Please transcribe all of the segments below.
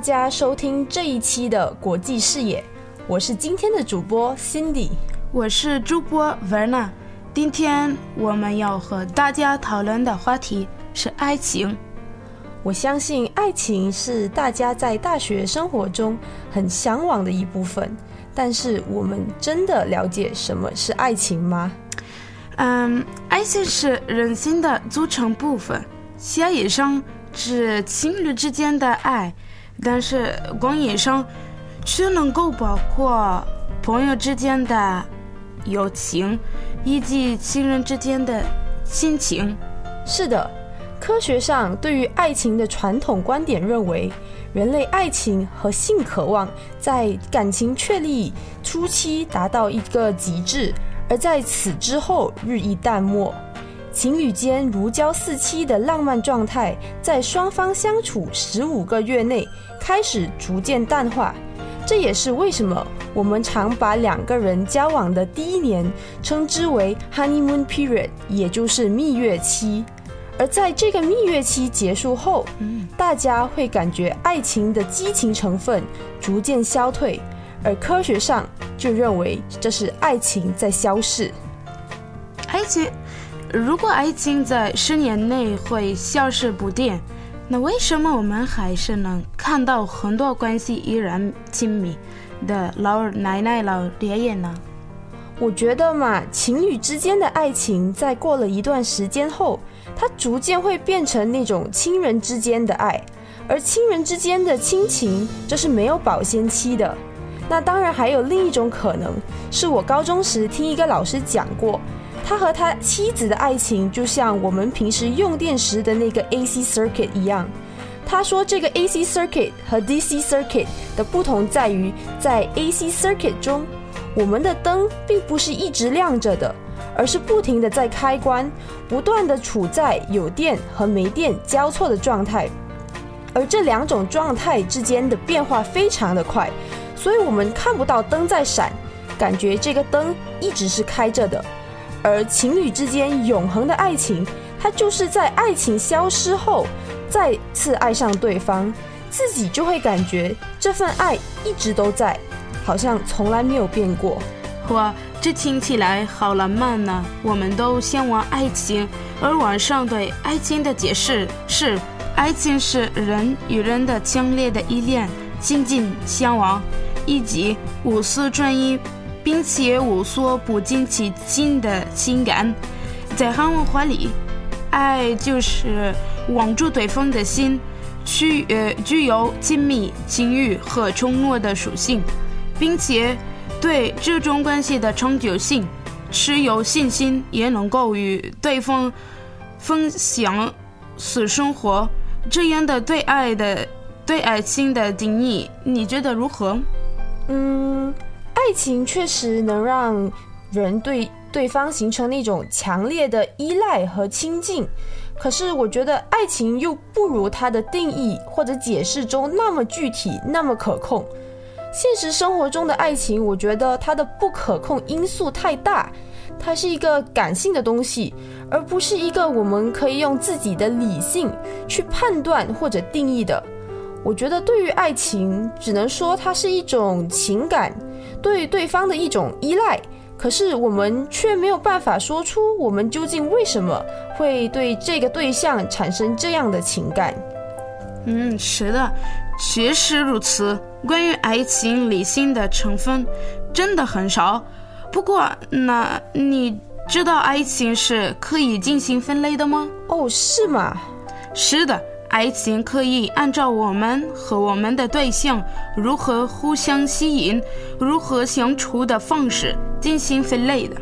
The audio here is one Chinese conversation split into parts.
大家收听这一期的国际视野，我是今天的主播 Cindy，我是主播 Verna。今天我们要和大家讨论的话题是爱情。我相信爱情是大家在大学生活中很向往的一部分，但是我们真的了解什么是爱情吗？嗯，爱情是人心的组成部分，狭义上指情侣之间的爱，但是广义上却能够包括朋友之间的友情。以及亲人之间的亲情，是的。科学上对于爱情的传统观点认为，人类爱情和性渴望在感情确立初期达到一个极致，而在此之后日益淡漠。情侣间如胶似漆的浪漫状态，在双方相处十五个月内开始逐渐淡化。这也是为什么我们常把两个人交往的第一年称之为 honeymoon period，也就是蜜月期。而在这个蜜月期结束后，大家会感觉爱情的激情成分逐渐消退，而科学上就认为这是爱情在消逝。爱情，如果爱情在十年内会消失不见。那为什么我们还是能看到很多关系依然亲密的老奶奶、老爷爷呢？我觉得嘛，情侣之间的爱情在过了一段时间后，它逐渐会变成那种亲人之间的爱，而亲人之间的亲情这是没有保鲜期的。那当然还有另一种可能，是我高中时听一个老师讲过。他和他妻子的爱情就像我们平时用电时的那个 AC circuit 一样。他说，这个 AC circuit 和 DC circuit 的不同在于，在 AC circuit 中，我们的灯并不是一直亮着的，而是不停的在开关，不断的处在有电和没电交错的状态。而这两种状态之间的变化非常的快，所以我们看不到灯在闪，感觉这个灯一直是开着的。而情侣之间永恒的爱情，它就是在爱情消失后，再次爱上对方，自己就会感觉这份爱一直都在，好像从来没有变过。哇，这听起来好浪漫呢！我们都向往爱情，而网上对爱情的解释是：爱情是人与人的强烈的依恋、亲近、向往，以及无私专一。并且无所不尽其心的情感，在汉文化里，爱就是望住对方的心，具呃具有亲密、情欲和承诺的属性，并且对这种关系的长久性持有信心，也能够与对方分享私生活。这样的对爱的对爱情的定义，你觉得如何？嗯。爱情确实能让人对对方形成那种强烈的依赖和亲近，可是我觉得爱情又不如它的定义或者解释中那么具体、那么可控。现实生活中的爱情，我觉得它的不可控因素太大，它是一个感性的东西，而不是一个我们可以用自己的理性去判断或者定义的。我觉得对于爱情，只能说它是一种情感。对对方的一种依赖，可是我们却没有办法说出我们究竟为什么会对这个对象产生这样的情感。嗯，是的，确实如此。关于爱情理性的成分真的很少。不过，那你知道爱情是可以进行分类的吗？哦，是吗？是的。爱情可以按照我们和我们的对象如何互相吸引、如何相处的方式进行分类的。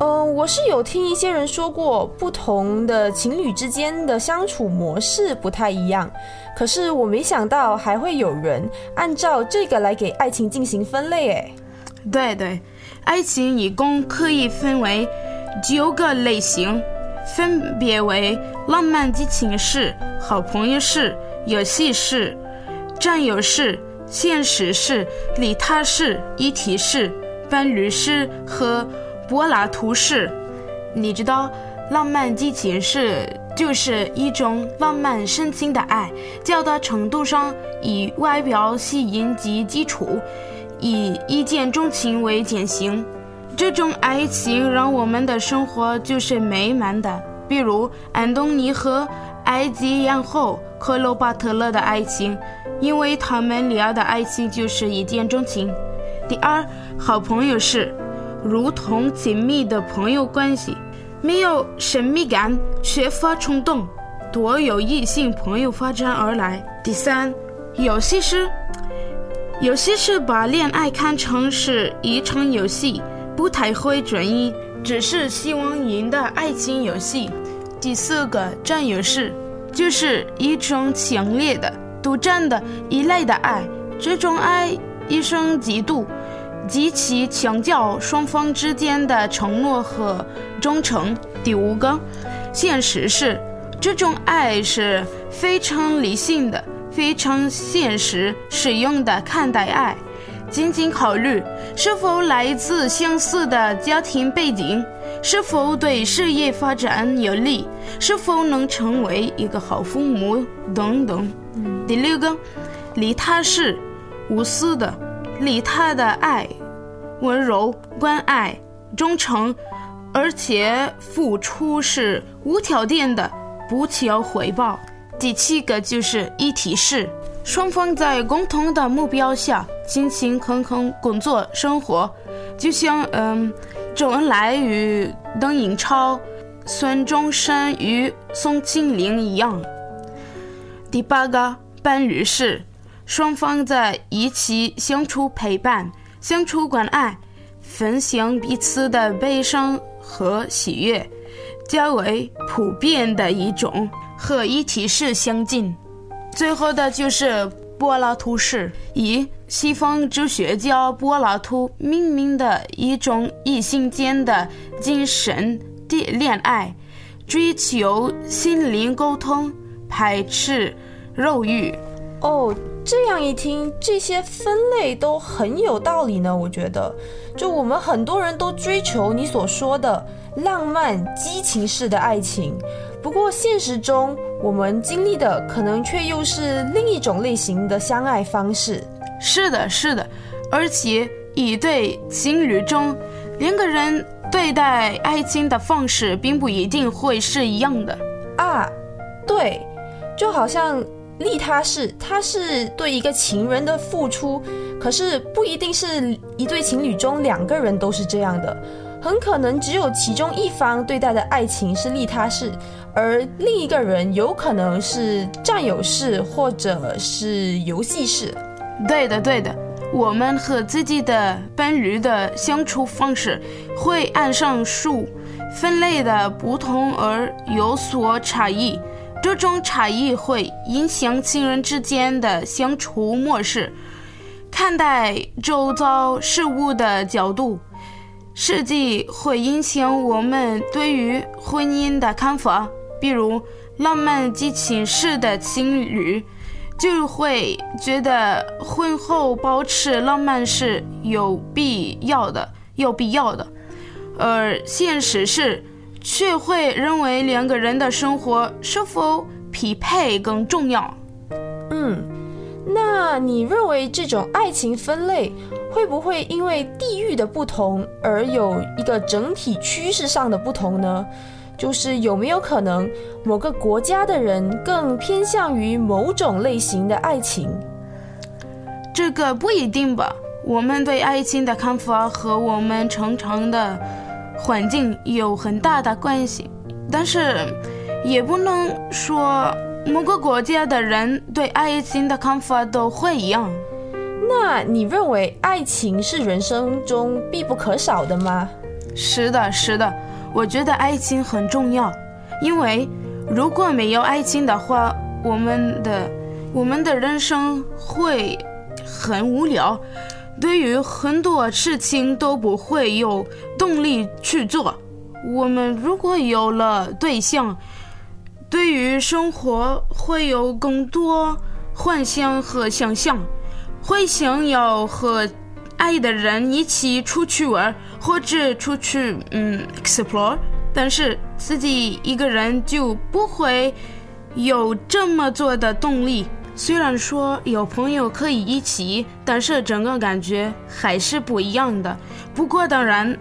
嗯，我是有听一些人说过，不同的情侣之间的相处模式不太一样。可是我没想到还会有人按照这个来给爱情进行分类。哎，对对，爱情一共可以分为九个类型。分别为浪漫激情式、好朋友式、游戏式、占有式、现实式、利他式、一体式、伴侣式和柏拉图式。你知道浪漫激情式就是一种浪漫深情的爱，较大程度上以外表吸引及基础，以一见钟情为典型。这种爱情让我们的生活就是美满的，比如安东尼和埃及艳后克罗巴特勒的爱情，因为他们俩的爱情就是一见钟情。第二，好朋友是如同紧密的朋友关系，没有神秘感，缺乏冲动，多由异性朋友发展而来。第三，游戏是，游戏是把恋爱看成是一场游戏。不太会转移，只是希望赢的爱情游戏。第四个占有式，就是一种强烈的、独占的、依赖的爱。这种爱一生嫉妒，极其强调双方之间的承诺和忠诚。第五个现实是，这种爱是非常理性的、非常现实、实用的看待爱。仅仅考虑是否来自相似的家庭背景，是否对事业发展有利，是否能成为一个好父母等等。第六个，利他是无私的，利他的爱，温柔、关爱、忠诚，而且付出是无条件的，不求回报。第七个就是一体式。双方在共同的目标下勤勤恳恳工作生活，就像嗯周恩来与邓颖超、孙中山与宋庆龄一样。第八个伴侣是双方在一起相处陪伴、相处关爱、分享彼此的悲伤和喜悦，较为普遍的一种和一体式相近。最后的就是柏拉图式，以西方哲学家柏拉图命名的一种异性间的精神的恋爱，追求心灵沟通，排斥肉欲。哦，这样一听，这些分类都很有道理呢。我觉得，就我们很多人都追求你所说的浪漫激情式的爱情。不过现实中，我们经历的可能却又是另一种类型的相爱方式。是的，是的，而且一对情侣中，两个人对待爱情的方式并不一定会是一样的啊。对，就好像利他式，他是对一个情人的付出，可是不一定是一对情侣中两个人都是这样的。很可能只有其中一方对待的爱情是利他式，而另一个人有可能是占有式或者是游戏式。对的，对的。我们和自己的伴侣的相处方式会按上述分类的不同而有所差异，这种差异会影响亲人之间的相处模式、看待周遭事物的角度。实际会影响我们对于婚姻的看法。比如，浪漫激情式的情侣就会觉得婚后保持浪漫是有必要的，有必要的；而现实是却会认为两个人的生活是否匹配更重要。嗯，那你认为这种爱情分类？会不会因为地域的不同而有一个整体趋势上的不同呢？就是有没有可能某个国家的人更偏向于某种类型的爱情？这个不一定吧。我们对爱情的看法和我们成长的环境有很大的关系，但是也不能说某个国家的人对爱情的看法都会一样。那你认为爱情是人生中必不可少的吗？是的，是的，我觉得爱情很重要，因为如果没有爱情的话，我们的我们的人生会很无聊，对于很多事情都不会有动力去做。我们如果有了对象，对于生活会有更多幻想和想象。会想要和爱的人一起出去玩，或者出去嗯 explore，但是自己一个人就不会有这么做的动力。虽然说有朋友可以一起，但是整个感觉还是不一样的。不过当然，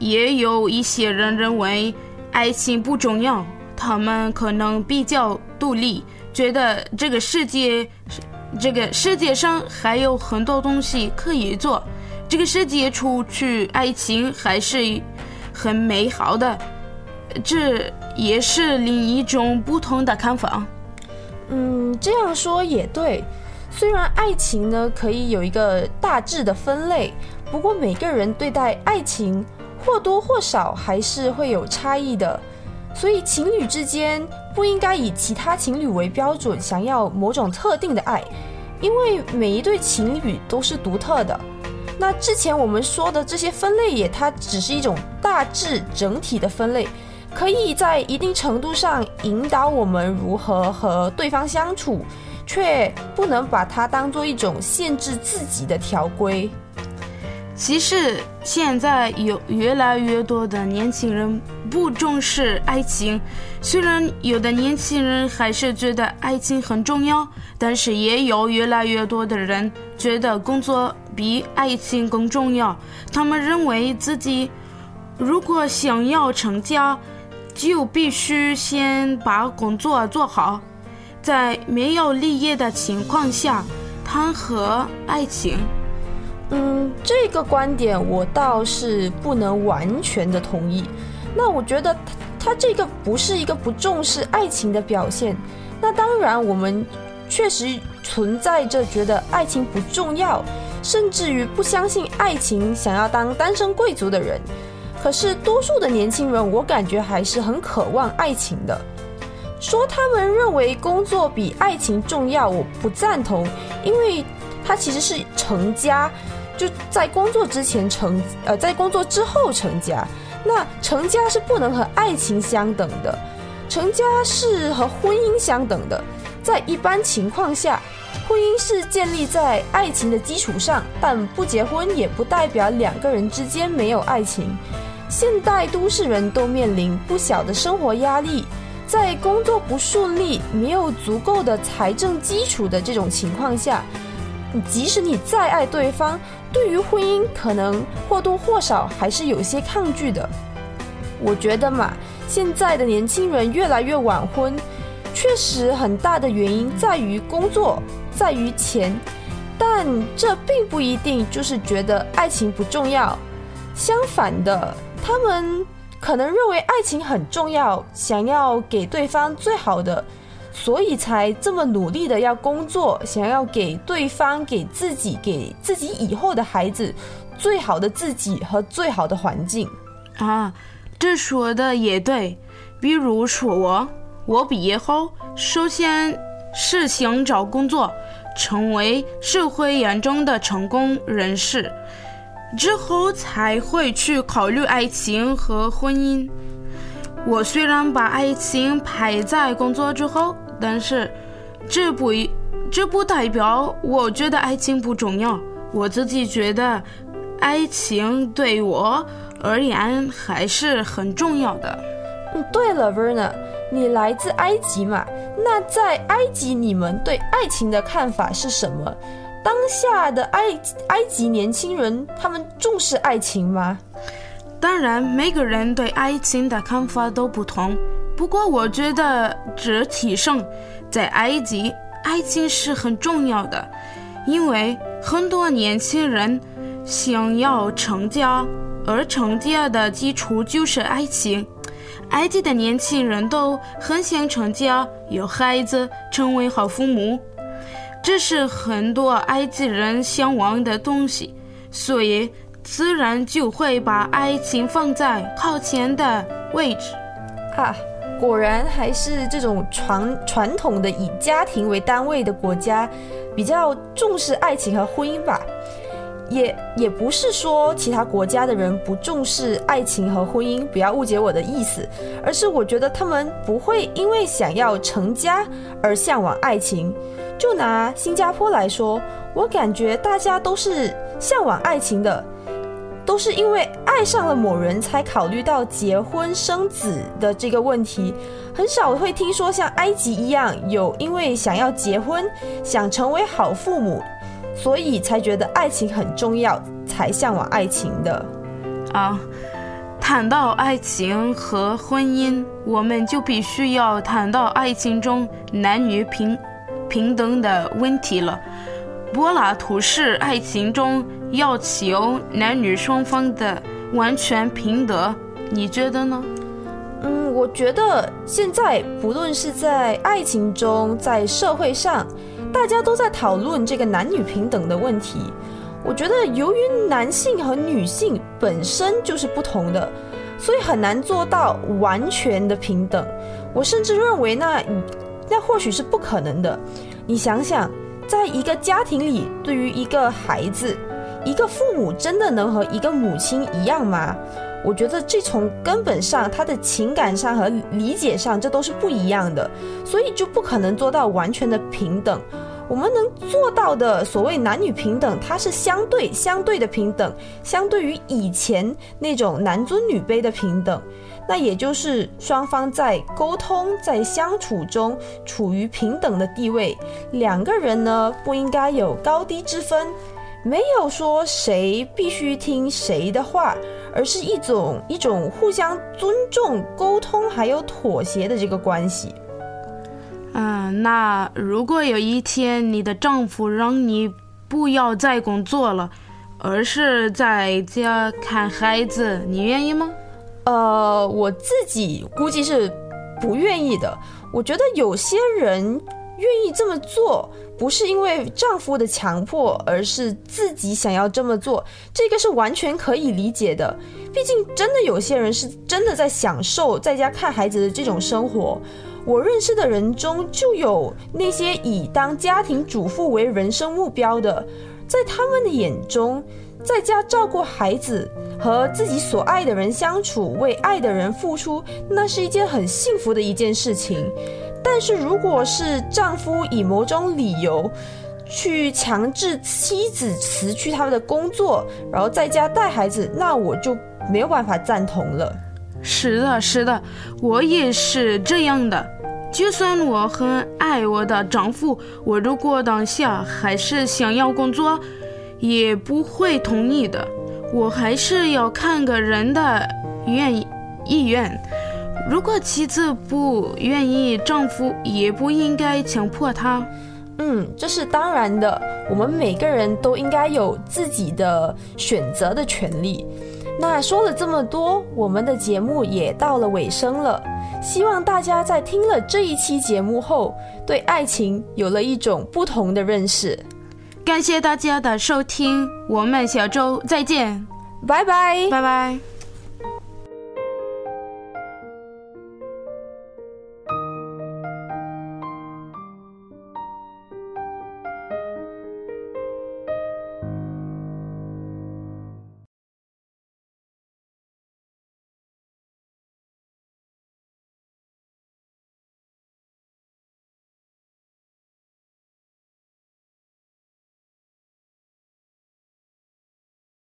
也有一些人认为爱情不重要，他们可能比较独立，觉得这个世界是，这个世界上还有很多东西可以做，这个世界除去爱情还是很美好的，这也是另一种不同的看法。嗯，这样说也对。虽然爱情呢可以有一个大致的分类，不过每个人对待爱情或多或少还是会有差异的。所以情侣之间不应该以其他情侣为标准，想要某种特定的爱，因为每一对情侣都是独特的。那之前我们说的这些分类也，它只是一种大致整体的分类。可以在一定程度上引导我们如何和对方相处，却不能把它当做一种限制自己的条规。其实现在有越来越多的年轻人不重视爱情，虽然有的年轻人还是觉得爱情很重要，但是也有越来越多的人觉得工作比爱情更重要。他们认为自己如果想要成家，就必须先把工作做好，在没有立业的情况下谈何爱情？嗯，这个观点我倒是不能完全的同意。那我觉得他这个不是一个不重视爱情的表现。那当然，我们确实存在着觉得爱情不重要，甚至于不相信爱情，想要当单身贵族的人。可是，多数的年轻人，我感觉还是很渴望爱情的。说他们认为工作比爱情重要，我不赞同，因为他其实是成家，就在工作之前成，呃，在工作之后成家。那成家是不能和爱情相等的，成家是和婚姻相等的。在一般情况下，婚姻是建立在爱情的基础上，但不结婚也不代表两个人之间没有爱情。现代都市人都面临不小的生活压力，在工作不顺利、没有足够的财政基础的这种情况下，即使你再爱对方，对于婚姻可能或多或少还是有些抗拒的。我觉得嘛，现在的年轻人越来越晚婚，确实很大的原因在于工作，在于钱，但这并不一定就是觉得爱情不重要，相反的。他们可能认为爱情很重要，想要给对方最好的，所以才这么努力的要工作，想要给对方、给自己、给自己以后的孩子最好的自己和最好的环境。啊，这说的也对。比如说我，我毕业后首先是想找工作，成为社会眼中的成功人士。之后才会去考虑爱情和婚姻。我虽然把爱情排在工作之后，但是这不这不代表我觉得爱情不重要。我自己觉得爱情对我而言还是很重要的。嗯，对了，Verna，你来自埃及嘛？那在埃及，你们对爱情的看法是什么？当下的埃埃及年轻人，他们重视爱情吗？当然，每个人对爱情的看法都不同。不过，我觉得这提升在埃及，爱情是很重要的，因为很多年轻人想要成家，而成家的基础就是爱情。埃及的年轻人都很想成家，有孩子，成为好父母。这是很多埃及人向往的东西，所以自然就会把爱情放在靠前的位置。啊，果然还是这种传传统的以家庭为单位的国家比较重视爱情和婚姻吧。也也不是说其他国家的人不重视爱情和婚姻，不要误解我的意思，而是我觉得他们不会因为想要成家而向往爱情。就拿新加坡来说，我感觉大家都是向往爱情的，都是因为爱上了某人才考虑到结婚生子的这个问题，很少会听说像埃及一样有因为想要结婚、想成为好父母，所以才觉得爱情很重要，才向往爱情的。啊，谈到爱情和婚姻，我们就必须要谈到爱情中男女平平等的问题了。柏拉图式爱情中要求男女双方的完全平等，你觉得呢？嗯，我觉得现在不论是在爱情中，在社会上，大家都在讨论这个男女平等的问题。我觉得由于男性和女性本身就是不同的，所以很难做到完全的平等。我甚至认为那那或许是不可能的。你想想。在一个家庭里，对于一个孩子，一个父母真的能和一个母亲一样吗？我觉得这从根本上，他的情感上和理解上，这都是不一样的，所以就不可能做到完全的平等。我们能做到的所谓男女平等，它是相对相对的平等，相对于以前那种男尊女卑的平等。那也就是双方在沟通、在相处中处于平等的地位，两个人呢不应该有高低之分，没有说谁必须听谁的话，而是一种一种互相尊重、沟通还有妥协的这个关系。嗯，那如果有一天你的丈夫让你不要再工作了，而是在家看孩子，你愿意吗？呃，我自己估计是不愿意的。我觉得有些人愿意这么做，不是因为丈夫的强迫，而是自己想要这么做，这个是完全可以理解的。毕竟，真的有些人是真的在享受在家看孩子的这种生活。我认识的人中就有那些以当家庭主妇为人生目标的，在他们的眼中。在家照顾孩子，和自己所爱的人相处，为爱的人付出，那是一件很幸福的一件事情。但是，如果是丈夫以某种理由去强制妻子辞去他的工作，然后在家带孩子，那我就没有办法赞同了。是的，是的，我也是这样的。就算我很爱我的丈夫，我如果当下还是想要工作。也不会同意的，我还是要看个人的愿意愿。如果妻子不愿意，丈夫也不应该强迫她。嗯，这是当然的。我们每个人都应该有自己的选择的权利。那说了这么多，我们的节目也到了尾声了。希望大家在听了这一期节目后，对爱情有了一种不同的认识。感谢大家的收听，我们下周再见，拜拜，拜拜。